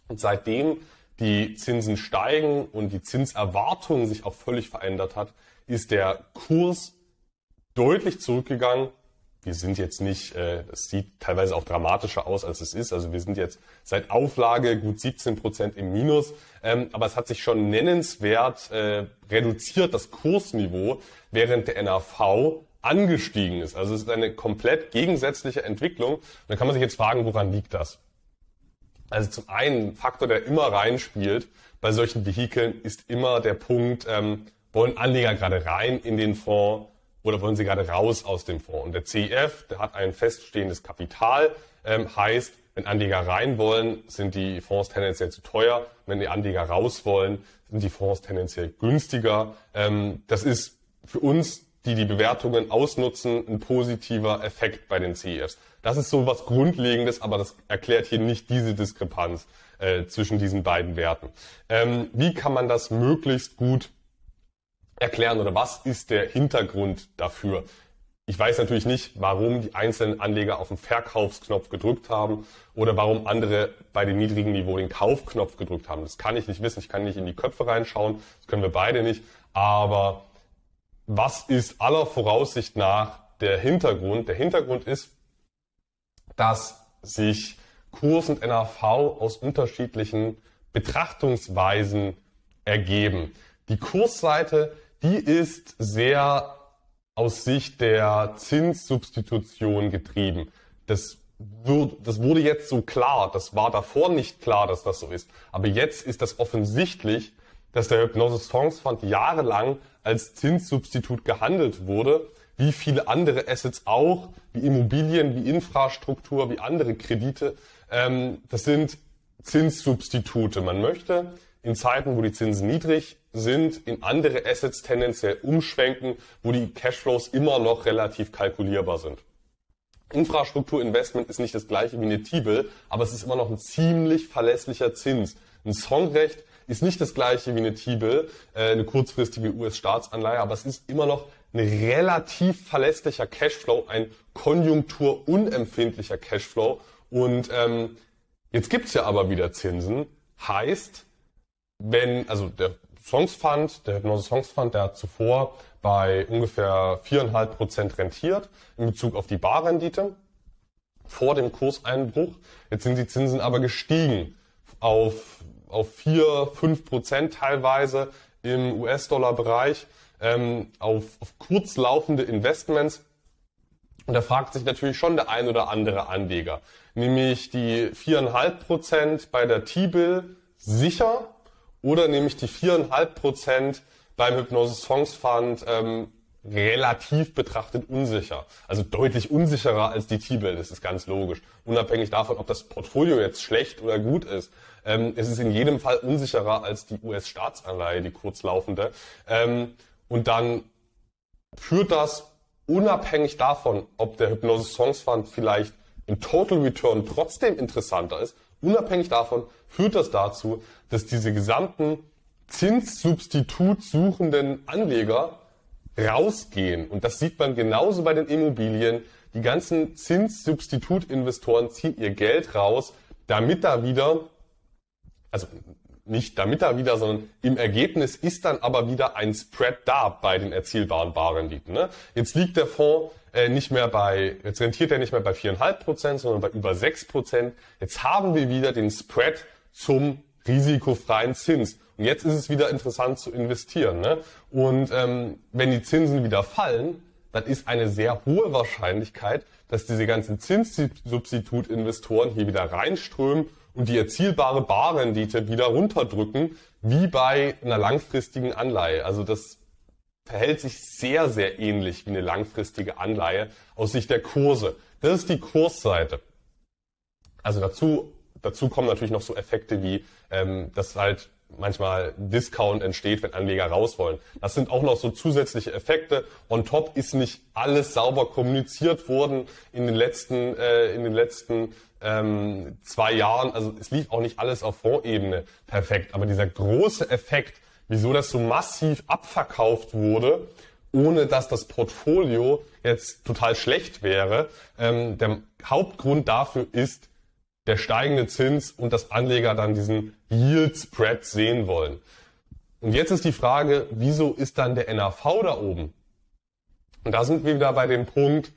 Und seitdem die Zinsen steigen und die Zinserwartung sich auch völlig verändert hat, ist der Kurs deutlich zurückgegangen wir sind jetzt nicht, äh, das sieht teilweise auch dramatischer aus, als es ist. Also wir sind jetzt seit Auflage gut 17 Prozent im Minus, ähm, aber es hat sich schon nennenswert äh, reduziert, das Kursniveau, während der NAV angestiegen ist. Also es ist eine komplett gegensätzliche Entwicklung. Und dann kann man sich jetzt fragen, woran liegt das? Also zum einen, Faktor, der immer reinspielt bei solchen Vehikeln, ist immer der Punkt, ähm, wollen Anleger gerade rein in den Fonds oder wollen Sie gerade raus aus dem Fonds? Und der CEF, der hat ein feststehendes Kapital, ähm, heißt, wenn Anleger rein wollen, sind die Fonds tendenziell zu teuer. Wenn die Anleger raus wollen, sind die Fonds tendenziell günstiger. Ähm, das ist für uns, die die Bewertungen ausnutzen, ein positiver Effekt bei den CEFs. Das ist so was Grundlegendes, aber das erklärt hier nicht diese Diskrepanz äh, zwischen diesen beiden Werten. Ähm, wie kann man das möglichst gut erklären oder was ist der Hintergrund dafür? Ich weiß natürlich nicht, warum die einzelnen Anleger auf den Verkaufsknopf gedrückt haben oder warum andere bei dem niedrigen Niveau den Kaufknopf gedrückt haben. Das kann ich nicht wissen. Ich kann nicht in die Köpfe reinschauen. Das können wir beide nicht. Aber was ist aller Voraussicht nach der Hintergrund? Der Hintergrund ist, dass sich Kurs und NAV aus unterschiedlichen Betrachtungsweisen ergeben. Die Kursseite, die ist sehr aus Sicht der Zinssubstitution getrieben. Das, wird, das wurde jetzt so klar. Das war davor nicht klar, dass das so ist. Aber jetzt ist das offensichtlich, dass der Hypnosis Fonds Fund jahrelang als Zinssubstitut gehandelt wurde, wie viele andere Assets auch, wie Immobilien, wie Infrastruktur, wie andere Kredite. Ähm, das sind Zinssubstitute. Man möchte in Zeiten, wo die Zinsen niedrig sind, in andere Assets tendenziell umschwenken, wo die Cashflows immer noch relativ kalkulierbar sind. Infrastrukturinvestment ist nicht das gleiche wie eine T-Bill, aber es ist immer noch ein ziemlich verlässlicher Zins. Ein Songrecht ist nicht das gleiche wie eine T-Bill, äh, eine kurzfristige US-Staatsanleihe, aber es ist immer noch ein relativ verlässlicher Cashflow, ein konjunkturunempfindlicher Cashflow. Und ähm, jetzt gibt's ja aber wieder Zinsen, heißt, wenn, also der Songs Fund, der Hypnose Songs Fund, der hat zuvor bei ungefähr 4,5 Prozent rentiert in Bezug auf die Barrendite vor dem Kurseinbruch. Jetzt sind die Zinsen aber gestiegen auf, auf 4, 5 Prozent teilweise im US-Dollar-Bereich ähm, auf, auf kurzlaufende Investments. Und da fragt sich natürlich schon der ein oder andere Anleger, nämlich die 4,5 Prozent bei der T-Bill sicher oder nehme ich die 4,5 Prozent beim Hypnosis Songs Fund ähm, relativ betrachtet unsicher. Also deutlich unsicherer als die T-Bill, das ist ganz logisch. Unabhängig davon, ob das Portfolio jetzt schlecht oder gut ist. Ähm, es ist in jedem Fall unsicherer als die US-Staatsanleihe, die kurzlaufende. Ähm, und dann führt das unabhängig davon, ob der Hypnosis Songs Fund vielleicht im Total Return trotzdem interessanter ist, unabhängig davon führt das dazu, dass diese gesamten Zinssubstitut suchenden Anleger rausgehen. Und das sieht man genauso bei den Immobilien. Die ganzen Zinssubstitutinvestoren ziehen ihr Geld raus, damit da wieder, also nicht damit da wieder, sondern im Ergebnis ist dann aber wieder ein Spread da bei den erzielbaren Barrenditen. Ne? Jetzt liegt der Fonds äh, nicht mehr bei, jetzt rentiert er nicht mehr bei 4,5 Prozent, sondern bei über 6 Prozent. Jetzt haben wir wieder den Spread zum risikofreien Zins. Und jetzt ist es wieder interessant zu investieren. Ne? Und ähm, wenn die Zinsen wieder fallen, dann ist eine sehr hohe Wahrscheinlichkeit, dass diese ganzen Zinssubstitutinvestoren hier wieder reinströmen und die erzielbare Barrendite wieder runterdrücken, wie bei einer langfristigen Anleihe. Also das verhält sich sehr, sehr ähnlich wie eine langfristige Anleihe aus Sicht der Kurse. Das ist die Kursseite. Also dazu, dazu kommen natürlich noch so Effekte wie, ähm, dass halt manchmal Discount entsteht, wenn Anleger raus wollen. Das sind auch noch so zusätzliche Effekte. On top ist nicht alles sauber kommuniziert worden in den letzten, äh, in den letzten ähm, zwei Jahren. Also es lief auch nicht alles auf Fondsebene perfekt. Aber dieser große Effekt, wieso das so massiv abverkauft wurde, ohne dass das Portfolio jetzt total schlecht wäre, ähm, der Hauptgrund dafür ist, der steigende Zins und dass Anleger dann diesen Yield Spread sehen wollen. Und jetzt ist die Frage, wieso ist dann der NAV da oben? Und da sind wir wieder bei dem Punkt,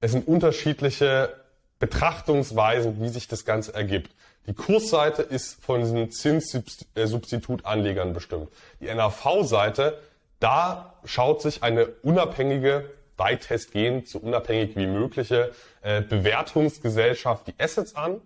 es sind unterschiedliche Betrachtungsweisen, wie sich das Ganze ergibt. Die Kursseite ist von diesen Zinssubstitutanlegern bestimmt. Die NAV-Seite, da schaut sich eine unabhängige, weitestgehend so unabhängig wie mögliche äh, Bewertungsgesellschaft die Assets an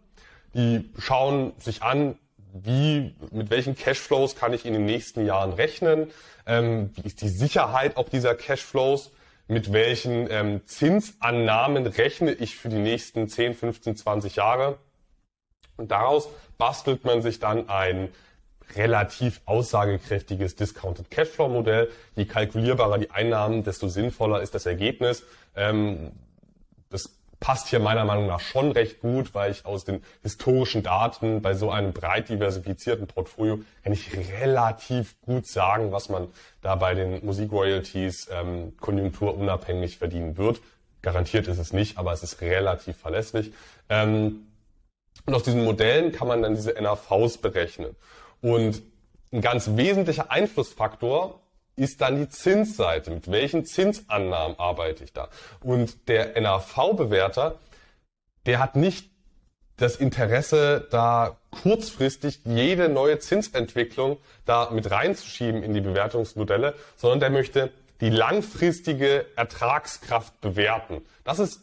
die schauen sich an, wie, mit welchen Cashflows kann ich in den nächsten Jahren rechnen, ähm, wie ist die Sicherheit auch dieser Cashflows, mit welchen ähm, Zinsannahmen rechne ich für die nächsten 10, 15, 20 Jahre. Und daraus bastelt man sich dann ein relativ aussagekräftiges Discounted Cashflow Modell. Je kalkulierbarer die Einnahmen, desto sinnvoller ist das Ergebnis. Ähm, das passt hier meiner Meinung nach schon recht gut, weil ich aus den historischen Daten bei so einem breit diversifizierten Portfolio kann ich relativ gut sagen, was man da bei den Musikroyalties ähm, konjunkturunabhängig verdienen wird. Garantiert ist es nicht, aber es ist relativ verlässlich. Ähm, und aus diesen Modellen kann man dann diese NAVs berechnen. Und ein ganz wesentlicher Einflussfaktor ist dann die Zinsseite. Mit welchen Zinsannahmen arbeite ich da? Und der NAV-Bewerter, der hat nicht das Interesse, da kurzfristig jede neue Zinsentwicklung da mit reinzuschieben in die Bewertungsmodelle, sondern der möchte die langfristige Ertragskraft bewerten. Das ist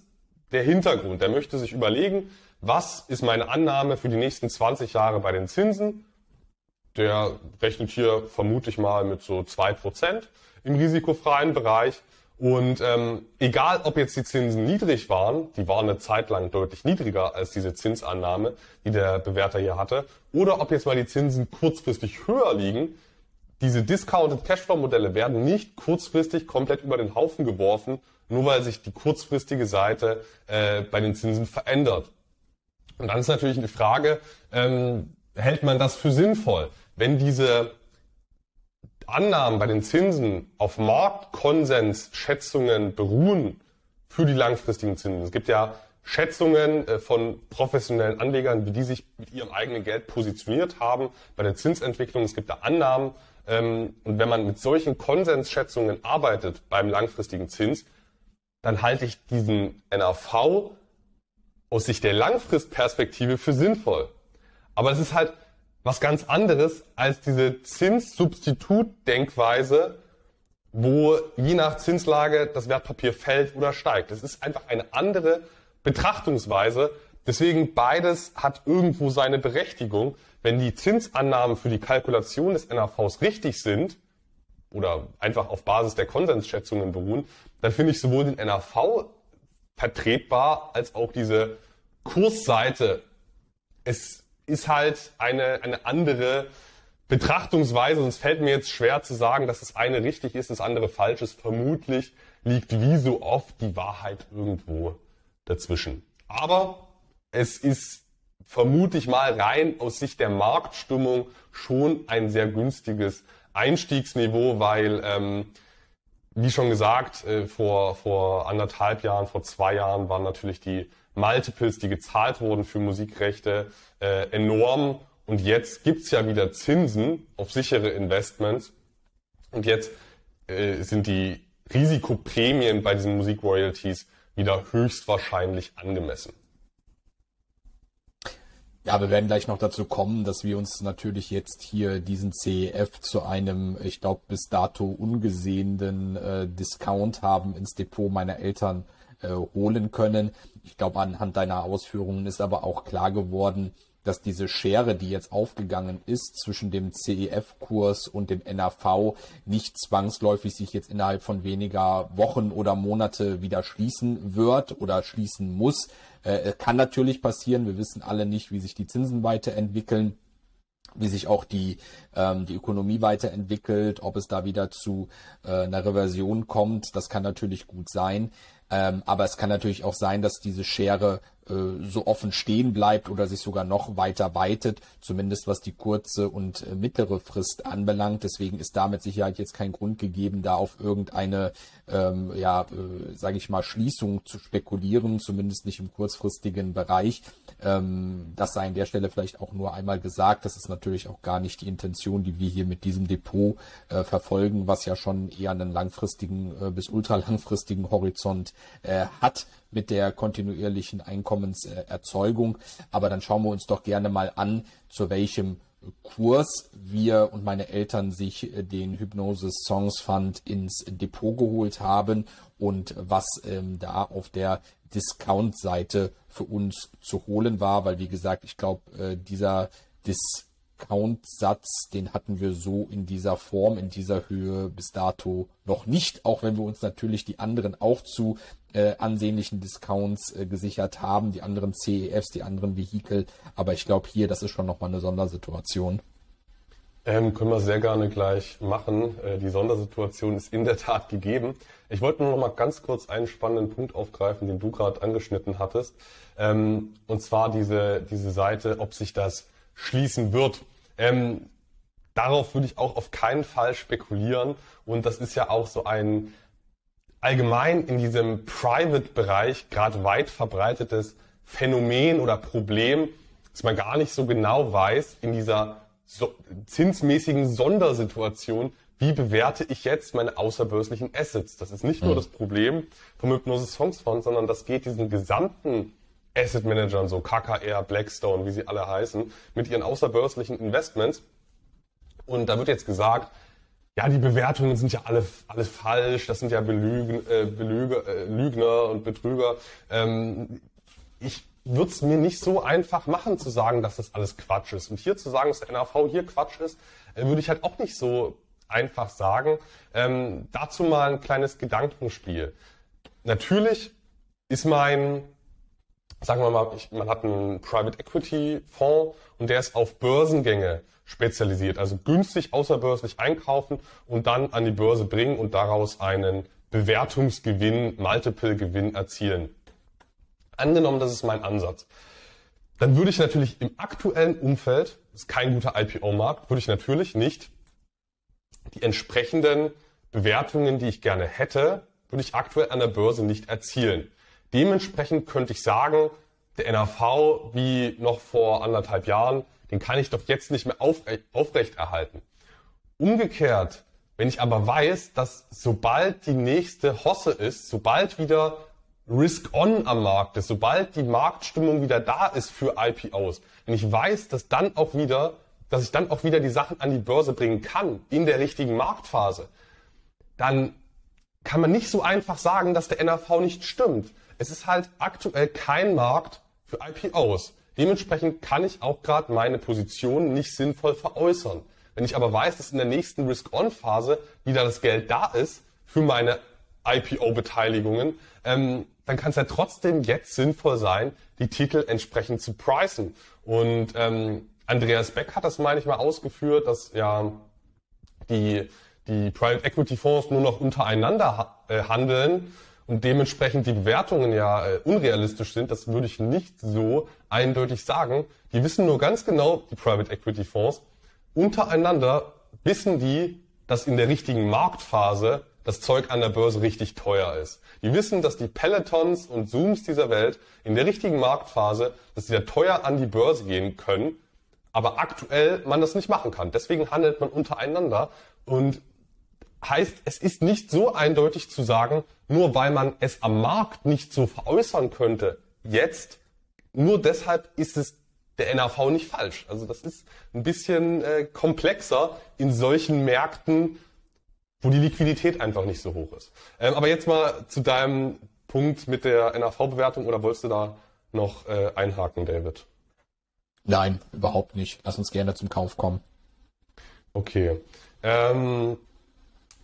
der Hintergrund. Der möchte sich überlegen, was ist meine Annahme für die nächsten 20 Jahre bei den Zinsen der rechnet hier vermutlich mal mit so zwei Prozent im risikofreien Bereich. Und ähm, egal, ob jetzt die Zinsen niedrig waren, die waren eine Zeit lang deutlich niedriger als diese Zinsannahme, die der Bewerter hier hatte, oder ob jetzt mal die Zinsen kurzfristig höher liegen, diese Discounted Cashflow-Modelle werden nicht kurzfristig komplett über den Haufen geworfen, nur weil sich die kurzfristige Seite äh, bei den Zinsen verändert. Und dann ist natürlich die Frage, ähm, hält man das für sinnvoll? wenn diese Annahmen bei den Zinsen auf Marktkonsensschätzungen beruhen für die langfristigen Zinsen. Es gibt ja Schätzungen äh, von professionellen Anlegern, wie die sich mit ihrem eigenen Geld positioniert haben bei der Zinsentwicklung. Es gibt da Annahmen. Ähm, und wenn man mit solchen Konsensschätzungen arbeitet beim langfristigen Zins, dann halte ich diesen NAV aus Sicht der Langfristperspektive für sinnvoll. Aber es ist halt was ganz anderes als diese Zinssubstitut-Denkweise, wo je nach Zinslage das Wertpapier fällt oder steigt. Das ist einfach eine andere Betrachtungsweise. Deswegen beides hat irgendwo seine Berechtigung. Wenn die Zinsannahmen für die Kalkulation des NAVs richtig sind oder einfach auf Basis der Konsensschätzungen beruhen, dann finde ich sowohl den NAV vertretbar als auch diese Kursseite. Es ist halt eine, eine andere Betrachtungsweise es fällt mir jetzt schwer zu sagen, dass das eine richtig ist, das andere falsch ist. Vermutlich liegt wie so oft die Wahrheit irgendwo dazwischen. Aber es ist vermutlich mal rein aus Sicht der Marktstimmung schon ein sehr günstiges Einstiegsniveau, weil, ähm, wie schon gesagt, äh, vor, vor anderthalb Jahren, vor zwei Jahren waren natürlich die Multiples, die gezahlt wurden für Musikrechte, äh, enorm. Und jetzt gibt's ja wieder Zinsen auf sichere Investments. Und jetzt äh, sind die Risikoprämien bei diesen Musikroyalties wieder höchstwahrscheinlich angemessen. Ja, wir werden gleich noch dazu kommen, dass wir uns natürlich jetzt hier diesen CEF zu einem, ich glaube, bis dato ungesehenen äh, Discount haben ins Depot meiner Eltern äh, holen können. Ich glaube, anhand deiner Ausführungen ist aber auch klar geworden, dass diese Schere, die jetzt aufgegangen ist zwischen dem CEF-Kurs und dem NAV, nicht zwangsläufig sich jetzt innerhalb von weniger Wochen oder Monate wieder schließen wird oder schließen muss. Äh, kann natürlich passieren. Wir wissen alle nicht, wie sich die Zinsen weiterentwickeln wie sich auch die, ähm, die Ökonomie weiterentwickelt, ob es da wieder zu äh, einer Reversion kommt, das kann natürlich gut sein. Ähm, aber es kann natürlich auch sein, dass diese Schere äh, so offen stehen bleibt oder sich sogar noch weiter weitet, zumindest was die kurze und äh, mittlere Frist anbelangt. Deswegen ist da mit Sicherheit jetzt kein Grund gegeben, da auf irgendeine, ähm, ja, äh, sage ich mal, Schließung zu spekulieren, zumindest nicht im kurzfristigen Bereich. Ähm, das sei an der Stelle vielleicht auch nur einmal gesagt. Das ist natürlich auch gar nicht die Intention, die wir hier mit diesem Depot äh, verfolgen, was ja schon eher einen langfristigen äh, bis ultralangfristigen Horizont äh, hat mit der kontinuierlichen Einkommenserzeugung. Aber dann schauen wir uns doch gerne mal an, zu welchem Kurs wir und meine Eltern sich äh, den Hypnosis Songs Fund ins Depot geholt haben und was ähm, da auf der Discount-Seite für uns zu holen war, weil wie gesagt, ich glaube, äh, dieser Dis Discount-Satz, den hatten wir so in dieser Form, in dieser Höhe bis dato noch nicht, auch wenn wir uns natürlich die anderen auch zu äh, ansehnlichen Discounts äh, gesichert haben, die anderen CEFs, die anderen Vehikel. Aber ich glaube hier, das ist schon nochmal eine Sondersituation. Ähm, können wir sehr gerne gleich machen. Äh, die Sondersituation ist in der Tat gegeben. Ich wollte nur noch mal ganz kurz einen spannenden Punkt aufgreifen, den du gerade angeschnitten hattest. Ähm, und zwar diese, diese Seite, ob sich das schließen wird. Ähm, darauf würde ich auch auf keinen Fall spekulieren. Und das ist ja auch so ein allgemein in diesem Private-Bereich gerade weit verbreitetes Phänomen oder Problem, dass man gar nicht so genau weiß in dieser so, zinsmäßigen Sondersituation, wie bewerte ich jetzt meine außerbörslichen Assets? Das ist nicht mhm. nur das Problem vom Hypnosis Fondsfonds, sondern das geht diesen gesamten Asset Managern, so KKR, Blackstone, wie sie alle heißen, mit ihren außerbörslichen Investments. Und da wird jetzt gesagt, ja, die Bewertungen sind ja alle, alle falsch, das sind ja Belügen, äh, Belüge, äh, Lügner und Betrüger. Ähm, ich wird es mir nicht so einfach machen zu sagen, dass das alles Quatsch ist. Und hier zu sagen, dass der NAV hier Quatsch ist, äh, würde ich halt auch nicht so einfach sagen. Ähm, dazu mal ein kleines Gedankenspiel. Natürlich ist mein, sagen wir mal, man hat einen Private Equity Fonds und der ist auf Börsengänge spezialisiert. Also günstig außerbörslich einkaufen und dann an die Börse bringen und daraus einen Bewertungsgewinn, Multiple-Gewinn erzielen. Angenommen, das ist mein Ansatz. Dann würde ich natürlich im aktuellen Umfeld, das ist kein guter IPO-Markt, würde ich natürlich nicht die entsprechenden Bewertungen, die ich gerne hätte, würde ich aktuell an der Börse nicht erzielen. Dementsprechend könnte ich sagen, der NAV wie noch vor anderthalb Jahren, den kann ich doch jetzt nicht mehr aufrecht erhalten. Umgekehrt, wenn ich aber weiß, dass sobald die nächste Hosse ist, sobald wieder Risk-on am Markt ist, sobald die Marktstimmung wieder da ist für IPOs, wenn ich weiß, dass dann auch wieder, dass ich dann auch wieder die Sachen an die Börse bringen kann in der richtigen Marktphase, dann kann man nicht so einfach sagen, dass der NAV nicht stimmt. Es ist halt aktuell kein Markt für IPOs. Dementsprechend kann ich auch gerade meine Position nicht sinnvoll veräußern. Wenn ich aber weiß, dass in der nächsten Risk-on-Phase wieder das Geld da ist für meine IPO-Beteiligungen, ähm, dann kann es ja trotzdem jetzt sinnvoll sein, die Titel entsprechend zu pricen. Und ähm, Andreas Beck hat das, meine ich mal, ausgeführt, dass ja die, die Private Equity Fonds nur noch untereinander ha äh, handeln und dementsprechend die Bewertungen ja äh, unrealistisch sind. Das würde ich nicht so eindeutig sagen. Die wissen nur ganz genau, die Private Equity Fonds, untereinander wissen die, dass in der richtigen Marktphase das Zeug an der Börse richtig teuer ist. Die wissen, dass die Pelotons und Zooms dieser Welt in der richtigen Marktphase, dass sie da teuer an die Börse gehen können, aber aktuell man das nicht machen kann. Deswegen handelt man untereinander und heißt, es ist nicht so eindeutig zu sagen, nur weil man es am Markt nicht so veräußern könnte, jetzt, nur deshalb ist es der NAV nicht falsch. Also das ist ein bisschen äh, komplexer in solchen Märkten wo die Liquidität einfach nicht so hoch ist. Ähm, aber jetzt mal zu deinem Punkt mit der NAV-Bewertung oder wolltest du da noch äh, einhaken, David? Nein, überhaupt nicht. Lass uns gerne zum Kauf kommen. Okay. Ähm,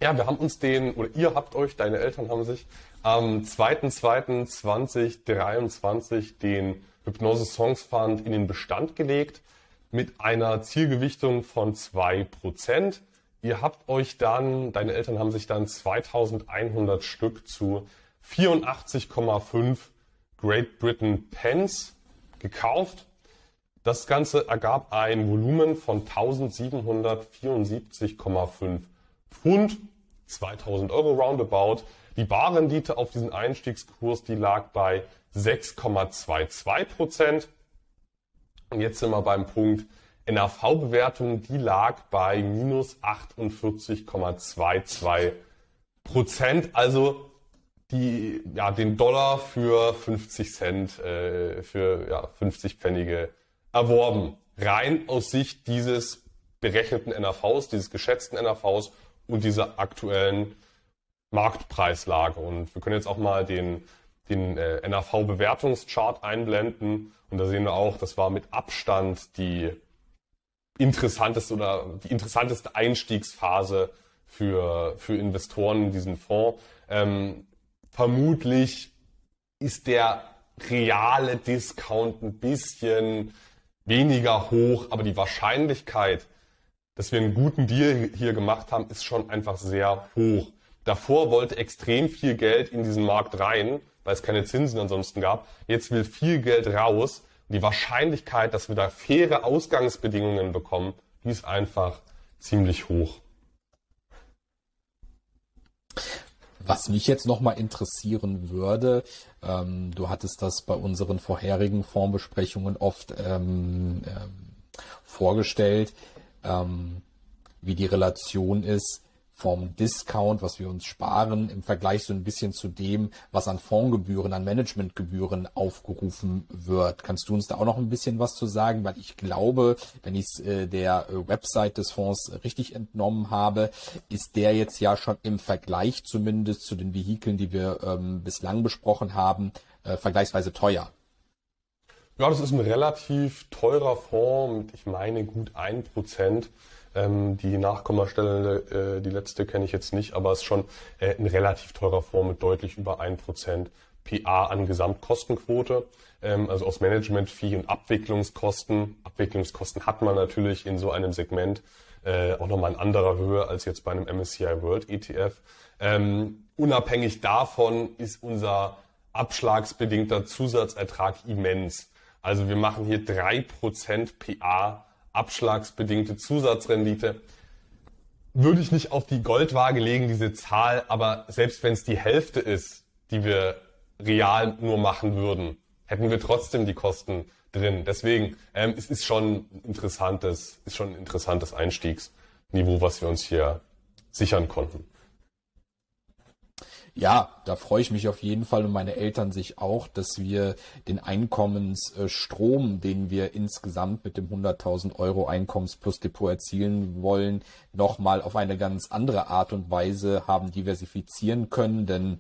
ja, wir haben uns den, oder ihr habt euch, deine Eltern haben sich am 2.2.2023 den Hypnose Songs Fund in den Bestand gelegt mit einer Zielgewichtung von 2%. Ihr habt euch dann, deine Eltern haben sich dann 2100 Stück zu 84,5 Great Britain Pence gekauft. Das Ganze ergab ein Volumen von 1774,5 Pfund, 2000 Euro roundabout. Die Barrendite auf diesen Einstiegskurs, die lag bei 6,22 Prozent. Und jetzt sind wir beim Punkt, NAV-Bewertung, die lag bei minus 48,22 Prozent. Also die, ja, den Dollar für 50 Cent, äh, für ja, 50 Pfennige erworben. Rein aus Sicht dieses berechneten NAVs, dieses geschätzten NAVs und dieser aktuellen Marktpreislage. Und wir können jetzt auch mal den, den äh, NAV-Bewertungschart einblenden. Und da sehen wir auch, das war mit Abstand die interessanteste oder die interessanteste Einstiegsphase für, für Investoren in diesen Fonds. Ähm, vermutlich ist der reale Discount ein bisschen weniger hoch, aber die Wahrscheinlichkeit, dass wir einen guten Deal hier gemacht haben, ist schon einfach sehr hoch. Davor wollte extrem viel Geld in diesen Markt rein, weil es keine Zinsen ansonsten gab. Jetzt will viel Geld raus. Die Wahrscheinlichkeit, dass wir da faire Ausgangsbedingungen bekommen, die ist einfach ziemlich hoch. Was mich jetzt nochmal interessieren würde, ähm, du hattest das bei unseren vorherigen Fondsbesprechungen oft ähm, ähm, vorgestellt, ähm, wie die Relation ist vom Discount, was wir uns sparen, im Vergleich so ein bisschen zu dem, was an Fondsgebühren, an Managementgebühren aufgerufen wird. Kannst du uns da auch noch ein bisschen was zu sagen? Weil ich glaube, wenn ich es äh, der äh, Website des Fonds richtig entnommen habe, ist der jetzt ja schon im Vergleich zumindest zu den Vehikeln, die wir ähm, bislang besprochen haben, äh, vergleichsweise teuer. Ja, das ist ein relativ teurer Fonds mit, ich meine, gut ein Prozent. Ähm, die Nachkommastelle, äh, die letzte kenne ich jetzt nicht, aber es ist schon äh, ein relativ teurer Fonds mit deutlich über 1% PA an Gesamtkostenquote. Ähm, also aus Management-Fee und Abwicklungskosten. Abwicklungskosten hat man natürlich in so einem Segment äh, auch nochmal in anderer Höhe als jetzt bei einem MSCI World ETF. Ähm, unabhängig davon ist unser abschlagsbedingter Zusatzertrag immens. Also wir machen hier 3% PA abschlagsbedingte Zusatzrendite. Würde ich nicht auf die Goldwaage legen, diese Zahl, aber selbst wenn es die Hälfte ist, die wir real nur machen würden, hätten wir trotzdem die Kosten drin. Deswegen, ähm, es ist schon ein interessantes, ist schon ein interessantes Einstiegsniveau, was wir uns hier sichern konnten. Ja, da freue ich mich auf jeden Fall und meine Eltern sich auch, dass wir den Einkommensstrom, den wir insgesamt mit dem 100.000 Euro Einkommens plus Depot erzielen wollen, nochmal auf eine ganz andere Art und Weise haben diversifizieren können, denn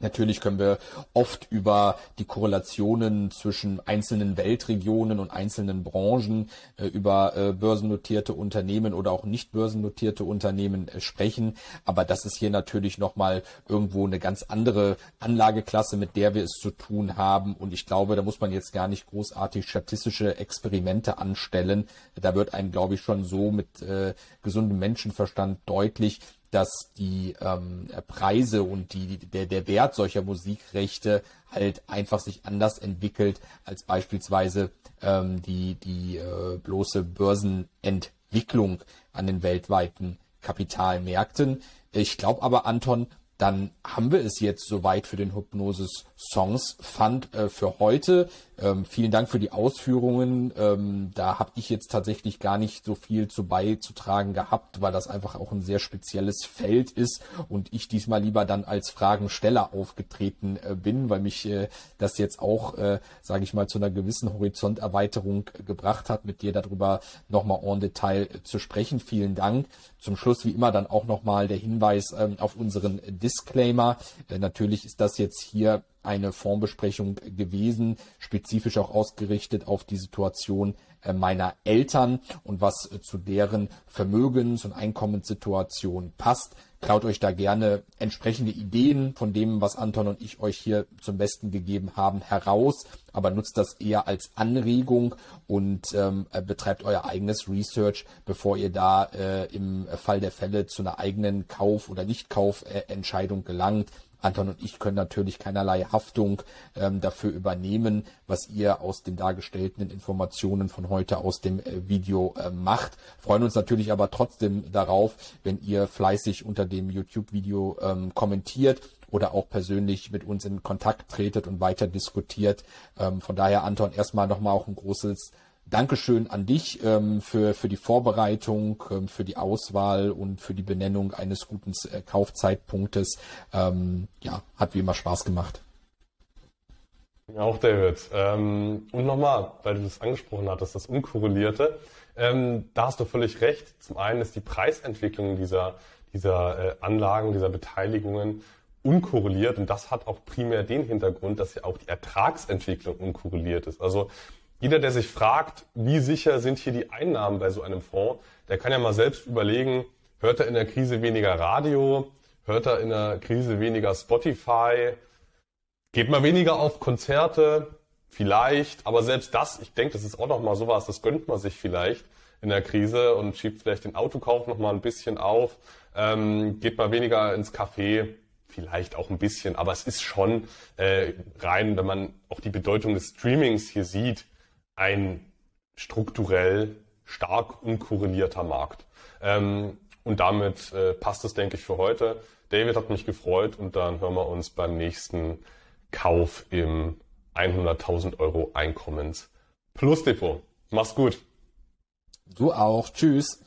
Natürlich können wir oft über die Korrelationen zwischen einzelnen Weltregionen und einzelnen Branchen, äh, über äh, börsennotierte Unternehmen oder auch nicht börsennotierte Unternehmen äh, sprechen. Aber das ist hier natürlich nochmal irgendwo eine ganz andere Anlageklasse, mit der wir es zu tun haben. Und ich glaube, da muss man jetzt gar nicht großartig statistische Experimente anstellen. Da wird einem, glaube ich, schon so mit äh, gesundem Menschenverstand deutlich, dass die ähm, Preise und die, der, der Wert solcher Musikrechte halt einfach sich anders entwickelt als beispielsweise ähm, die, die äh, bloße Börsenentwicklung an den weltweiten Kapitalmärkten. Ich glaube aber, Anton, dann haben wir es jetzt soweit für den Hypnosis Songs Fund äh, für heute. Ähm, vielen Dank für die Ausführungen. Ähm, da habe ich jetzt tatsächlich gar nicht so viel zu beizutragen gehabt, weil das einfach auch ein sehr spezielles Feld ist und ich diesmal lieber dann als Fragensteller aufgetreten äh, bin, weil mich äh, das jetzt auch, äh, sage ich mal, zu einer gewissen Horizonterweiterung gebracht hat, mit dir darüber nochmal en Detail äh, zu sprechen. Vielen Dank. Zum Schluss wie immer dann auch nochmal der Hinweis ähm, auf unseren Disclaimer. Äh, natürlich ist das jetzt hier eine Formbesprechung gewesen, spezifisch auch ausgerichtet auf die Situation äh, meiner Eltern und was äh, zu deren Vermögens- und Einkommenssituation passt. Klaut euch da gerne entsprechende Ideen von dem, was Anton und ich euch hier zum Besten gegeben haben, heraus, aber nutzt das eher als Anregung und ähm, äh, betreibt euer eigenes Research, bevor ihr da äh, im Fall der Fälle zu einer eigenen Kauf- oder Nichtkaufentscheidung gelangt. Anton und ich können natürlich keinerlei Haftung ähm, dafür übernehmen, was ihr aus den dargestellten Informationen von heute aus dem äh, Video äh, macht. Freuen uns natürlich aber trotzdem darauf, wenn ihr fleißig unter dem YouTube-Video ähm, kommentiert oder auch persönlich mit uns in Kontakt tretet und weiter diskutiert. Ähm, von daher, Anton, erstmal nochmal auch ein großes Dankeschön an dich ähm, für, für die Vorbereitung, ähm, für die Auswahl und für die Benennung eines guten äh, Kaufzeitpunktes. Ähm, ja, hat wie immer Spaß gemacht. Auch David. Ähm, und nochmal, weil du das angesprochen hattest, das Unkorrelierte. Ähm, da hast du völlig recht. Zum einen ist die Preisentwicklung dieser, dieser äh, Anlagen, dieser Beteiligungen unkorreliert und das hat auch primär den Hintergrund, dass ja auch die Ertragsentwicklung unkorreliert ist. Also jeder, der sich fragt, wie sicher sind hier die Einnahmen bei so einem Fonds, der kann ja mal selbst überlegen, hört er in der Krise weniger Radio, hört er in der Krise weniger Spotify, geht mal weniger auf Konzerte, vielleicht, aber selbst das, ich denke, das ist auch noch mal sowas, das gönnt man sich vielleicht in der Krise und schiebt vielleicht den Autokauf noch mal ein bisschen auf, ähm, geht mal weniger ins Café, vielleicht auch ein bisschen, aber es ist schon äh, rein, wenn man auch die Bedeutung des Streamings hier sieht, ein strukturell stark unkorrelierter Markt. Ähm, und damit äh, passt es, denke ich, für heute. David hat mich gefreut und dann hören wir uns beim nächsten Kauf im 100.000 Euro Einkommens Plus Depot. Mach's gut. Du auch. Tschüss.